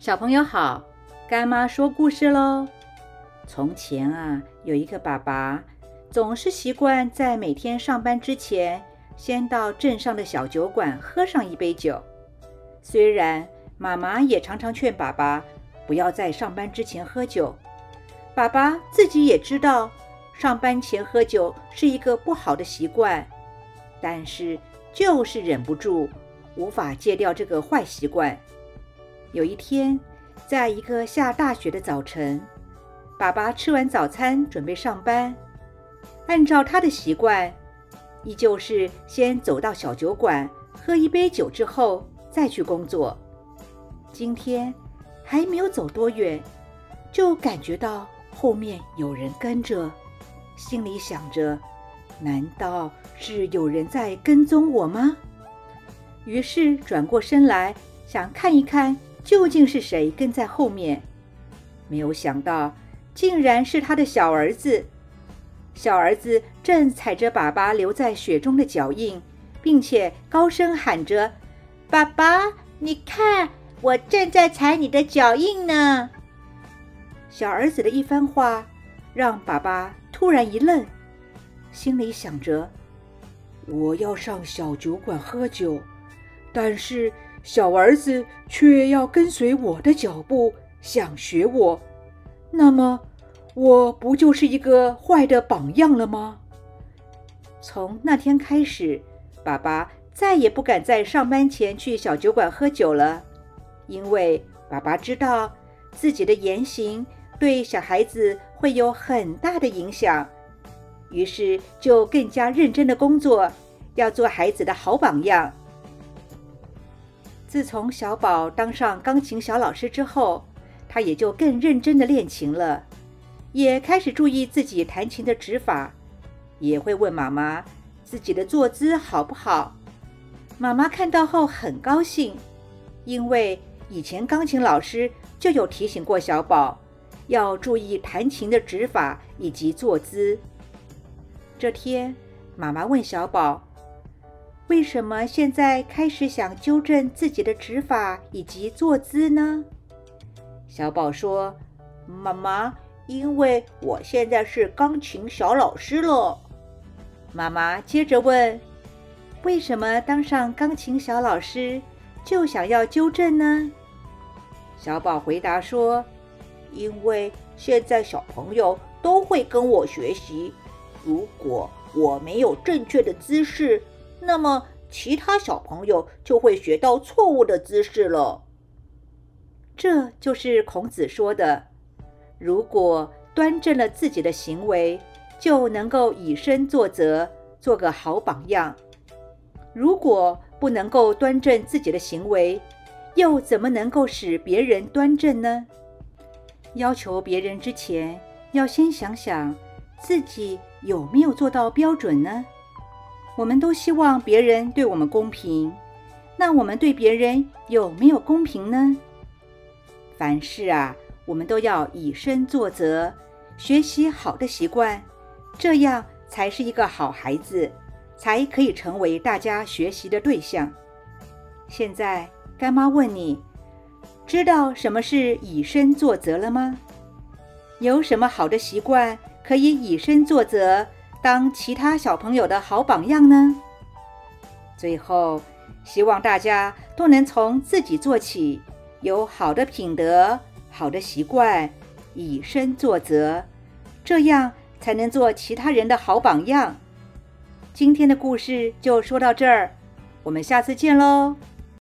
小朋友好，干妈说故事喽。从前啊，有一个爸爸，总是习惯在每天上班之前，先到镇上的小酒馆喝上一杯酒。虽然妈妈也常常劝爸爸不要在上班之前喝酒，爸爸自己也知道上班前喝酒是一个不好的习惯，但是就是忍不住，无法戒掉这个坏习惯。有一天，在一个下大雪的早晨，爸爸吃完早餐准备上班。按照他的习惯，依旧是先走到小酒馆喝一杯酒之后再去工作。今天还没有走多远，就感觉到后面有人跟着，心里想着：难道是有人在跟踪我吗？于是转过身来想看一看。究竟是谁跟在后面？没有想到，竟然是他的小儿子。小儿子正踩着爸爸留在雪中的脚印，并且高声喊着：“爸爸，你看，我正在踩你的脚印呢！”小儿子的一番话，让爸爸突然一愣，心里想着：“我要上小酒馆喝酒，但是……”小儿子却要跟随我的脚步，想学我，那么我不就是一个坏的榜样了吗？从那天开始，爸爸再也不敢在上班前去小酒馆喝酒了，因为爸爸知道自己的言行对小孩子会有很大的影响，于是就更加认真的工作，要做孩子的好榜样。自从小宝当上钢琴小老师之后，他也就更认真的练琴了，也开始注意自己弹琴的指法，也会问妈妈自己的坐姿好不好。妈妈看到后很高兴，因为以前钢琴老师就有提醒过小宝要注意弹琴的指法以及坐姿。这天，妈妈问小宝。为什么现在开始想纠正自己的指法以及坐姿呢？小宝说：“妈妈，因为我现在是钢琴小老师了。”妈妈接着问：“为什么当上钢琴小老师就想要纠正呢？”小宝回答说：“因为现在小朋友都会跟我学习，如果我没有正确的姿势。”那么，其他小朋友就会学到错误的姿势了。这就是孔子说的：“如果端正了自己的行为，就能够以身作则，做个好榜样；如果不能够端正自己的行为，又怎么能够使别人端正呢？要求别人之前，要先想想自己有没有做到标准呢？”我们都希望别人对我们公平，那我们对别人有没有公平呢？凡事啊，我们都要以身作则，学习好的习惯，这样才是一个好孩子，才可以成为大家学习的对象。现在，干妈问你，知道什么是以身作则了吗？有什么好的习惯可以以身作则？当其他小朋友的好榜样呢？最后，希望大家都能从自己做起，有好的品德、好的习惯，以身作则，这样才能做其他人的好榜样。今天的故事就说到这儿，我们下次见喽，